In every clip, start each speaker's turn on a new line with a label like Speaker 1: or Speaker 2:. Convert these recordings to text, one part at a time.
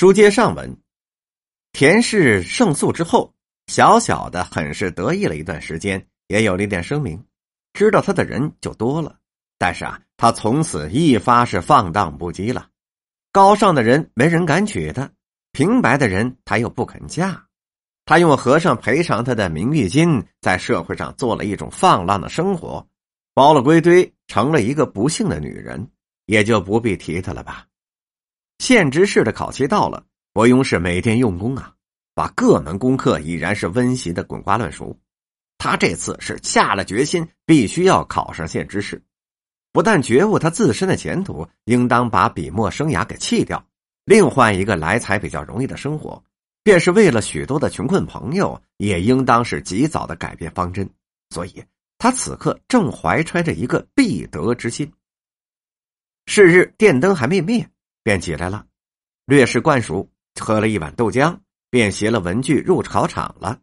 Speaker 1: 书接上文，田氏胜诉之后，小小的很是得意了一段时间，也有了一点声名，知道他的人就多了。但是啊，他从此一发是放荡不羁了，高尚的人没人敢娶他，平白的人他又不肯嫁。他用和尚赔偿他的名誉金，在社会上做了一种放浪的生活，包了归堆，成了一个不幸的女人，也就不必提他了吧。县知事的考期到了，伯庸是每天用功啊，把各门功课已然是温习的滚瓜烂熟。他这次是下了决心，必须要考上县知事，不但觉悟他自身的前途，应当把笔墨生涯给弃掉，另换一个来财比较容易的生活。便是为了许多的穷困朋友，也应当是及早的改变方针。所以，他此刻正怀揣着一个必得之心。是日，电灯还没灭，便起来了，略施灌熟，喝了一碗豆浆，便携了文具入考场了。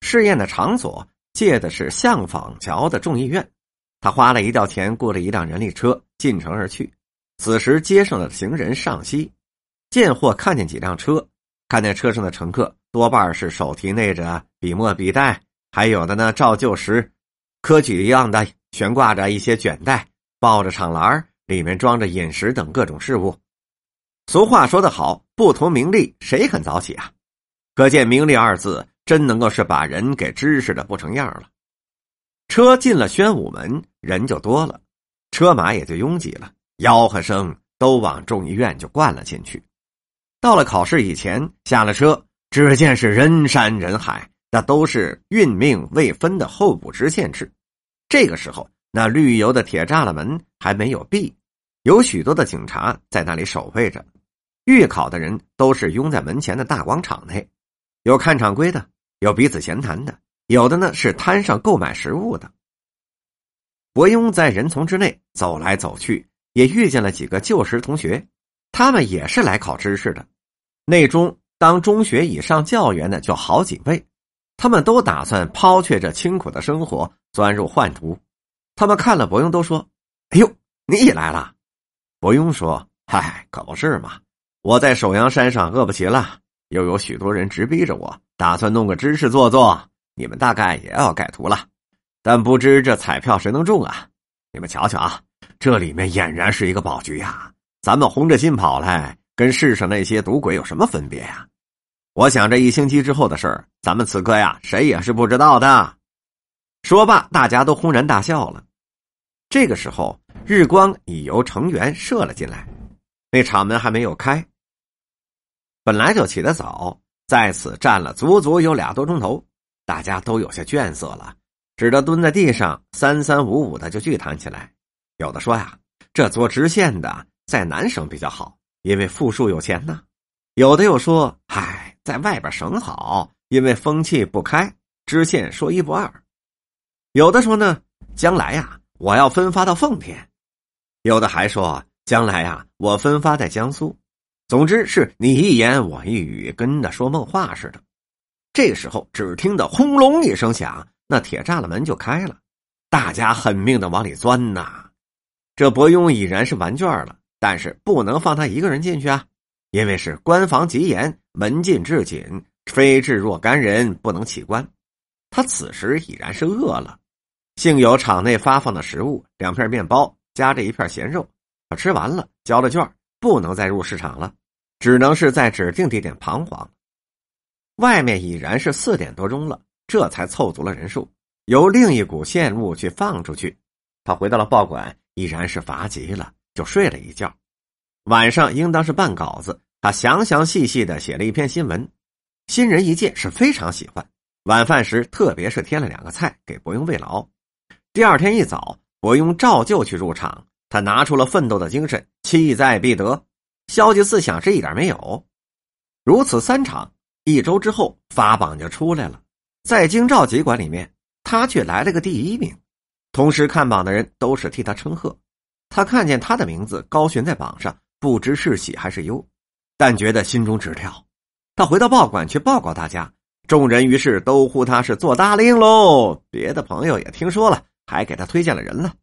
Speaker 1: 试验的场所借的是相坊桥的众议院，他花了一吊钱雇了一辆人力车进城而去。此时，街上的行人尚稀，见或看见几辆车。看见车上的乘客多半是手提内着笔墨笔袋，还有的呢照旧时科举一样的悬挂着一些卷袋，抱着场篮里面装着饮食等各种事物。俗话说得好，不图名利，谁肯早起啊？可见“名利”二字真能够是把人给知识的不成样了。车进了宣武门，人就多了，车马也就拥挤了，吆喝声都往众议院就灌了进去。到了考试以前，下了车，只见是人山人海，那都是运命未分的候补知县制。这个时候，那绿油的铁栅栏门还没有闭，有许多的警察在那里守卫着。预考的人都是拥在门前的大广场内，有看场规的，有彼此闲谈的，有的呢是摊上购买食物的。伯庸在人丛之内走来走去，也遇见了几个旧时同学，他们也是来考知识的。内中当中学以上教员的就好几位，他们都打算抛却这清苦的生活，钻入宦途。他们看了伯庸，都说：“哎呦，你也来了。”伯庸说：“嗨，可不是嘛！我在首阳山上饿不起了，又有许多人直逼着我，打算弄个知识做做。你们大概也要改图了，但不知这彩票谁能中啊？你们瞧瞧啊，这里面俨然是一个宝局呀！咱们红着心跑来。”跟世上那些赌鬼有什么分别呀？我想这一星期之后的事儿，咱们此刻呀，谁也是不知道的。说罢，大家都轰然大笑了。这个时候，日光已由城垣射了进来，那场门还没有开。本来就起得早，在此站了足足有俩多钟头，大家都有些倦色了，只得蹲在地上，三三五五的就聚谈起来。有的说呀，这做知县的在南省比较好。因为富庶有钱呢，有的又说：“嗨，在外边省好，因为风气不开，知县说一不二。”有的说呢，将来呀，我要分发到奉天；有的还说，将来呀，我分发在江苏。总之是你一言我一语，跟着说梦话似的。这时候，只听得轰隆一声响，那铁栅栏门就开了，大家狠命的往里钻呐。这伯庸已然是完卷了。但是不能放他一个人进去啊，因为是官防极严，门禁至紧，非至若干人不能起关。他此时已然是饿了，幸有场内发放的食物，两片面包夹着一片咸肉。他吃完了，交了卷，不能再入市场了，只能是在指定地点彷徨。外面已然是四点多钟了，这才凑足了人数，由另一股线路去放出去。他回到了报馆，已然是乏极了。就睡了一觉，晚上应当是办稿子。他详详细细的写了一篇新闻，新人一见是非常喜欢。晚饭时，特别是添了两个菜给伯庸慰劳。第二天一早，伯庸照旧去入场，他拿出了奋斗的精神，气在必得，消极思想是一点没有。如此三场，一周之后发榜就出来了，在京兆集馆里面，他却来了个第一名，同时看榜的人都是替他称贺。他看见他的名字高悬在榜上，不知是喜还是忧，但觉得心中直跳。他回到报馆去报告大家，众人于是都呼他是做大令喽。别的朋友也听说了，还给他推荐了人了。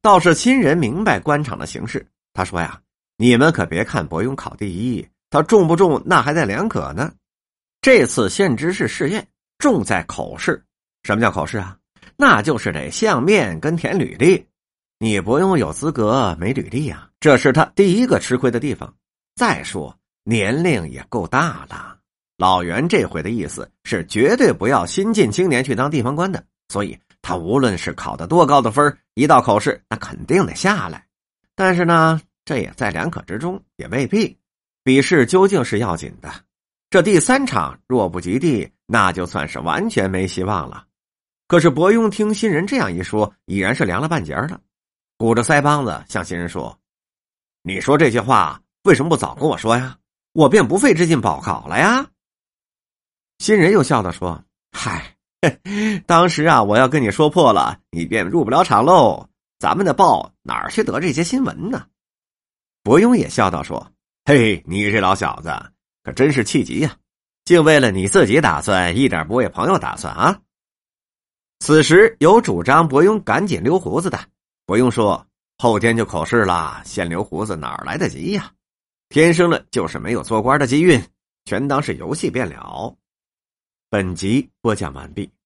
Speaker 1: 倒是亲人明白官场的形势，他说呀：“你们可别看伯庸考第一，他中不中那还在两可呢。这次县知事试验重在口试。什么叫口试啊？那就是得相面跟填履历。你不用有资格没履历啊，这是他第一个吃亏的地方。再说年龄也够大了，老袁这回的意思是绝对不要新进青年去当地方官的，所以他无论是考得多高的分一到口试那肯定得下来。但是呢，这也在两可之中，也未必。笔试究竟是要紧的，这第三场若不及第，那就算是完全没希望了。可是伯庸听新人这样一说，已然是凉了半截了，鼓着腮帮子向新人说：“你说这些话为什么不早跟我说呀？我便不费之劲报考了呀。”新人又笑道说：“嗨，当时啊，我要跟你说破了，你便入不了场喽。咱们的报哪儿去得这些新闻呢？”伯庸也笑道说。嘿，你这老小子可真是气急呀！竟为了你自己打算，一点不为朋友打算啊！此时有主张伯庸赶紧留胡子的，伯庸说：“后天就考试了，先留胡子哪儿来得及呀？天生了就是没有做官的机运，全当是游戏便了。”本集播讲完毕。